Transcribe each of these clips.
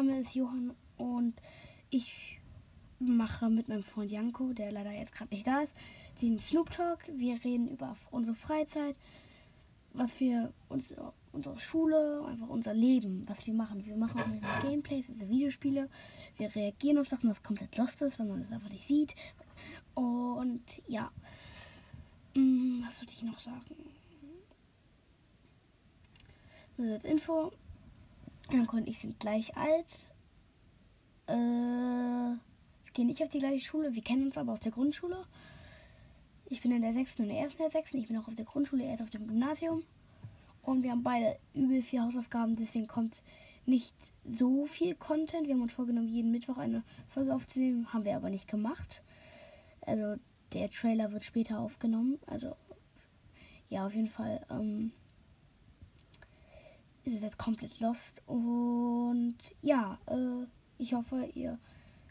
ist Johann und ich mache mit meinem Freund Janko, der leider jetzt gerade nicht da ist, den Snoop Talk. Wir reden über unsere Freizeit, was wir uns, unsere Schule, einfach unser Leben, was wir machen. Wir machen auch Gameplays, also Videospiele. Wir reagieren auf Sachen, was komplett lost ist, wenn man das einfach nicht sieht. Und ja, Hm, was würde ich noch sagen? Nur als Info. Janko und ich sind gleich alt. Äh, wir gehen nicht auf die gleiche Schule. Wir kennen uns aber aus der Grundschule. Ich bin in der 6. und er ist in der 6. Ich bin auch auf der Grundschule, er ist auf dem Gymnasium. Und wir haben beide übel vier Hausaufgaben, deswegen kommt nicht so viel Content. Wir haben uns vorgenommen, jeden Mittwoch eine Folge aufzunehmen, haben wir aber nicht gemacht. Also der Trailer wird später aufgenommen. Also ja, auf jeden Fall ähm, ist es jetzt komplett lost. Und ja, äh, ich hoffe, ihr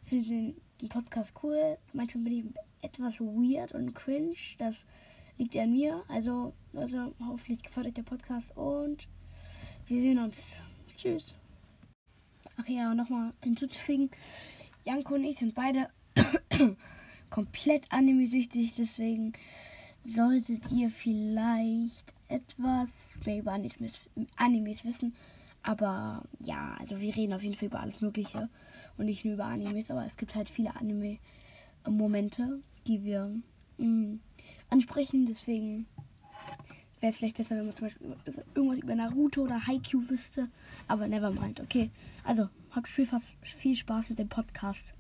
findet den, den Podcast cool. Manchmal bin ich etwas weird und cringe. Das liegt ja an mir. Also, also hoffentlich gefällt euch der Podcast und wir sehen uns. Tschüss. Ach ja, nochmal hinzuzufügen. Janko und ich sind beide komplett anime-süchtig, deswegen solltet ihr vielleicht etwas mehr über Animes, wissen. Aber ja, also wir reden auf jeden Fall über alles Mögliche und nicht nur über Animes, aber es gibt halt viele Anime-Momente, die wir mh, ansprechen. Deswegen wäre es vielleicht besser, wenn man zum Beispiel irgendwas über Naruto oder Haikyuu wüsste. Aber never mind, okay. Also, habt viel, viel Spaß mit dem Podcast.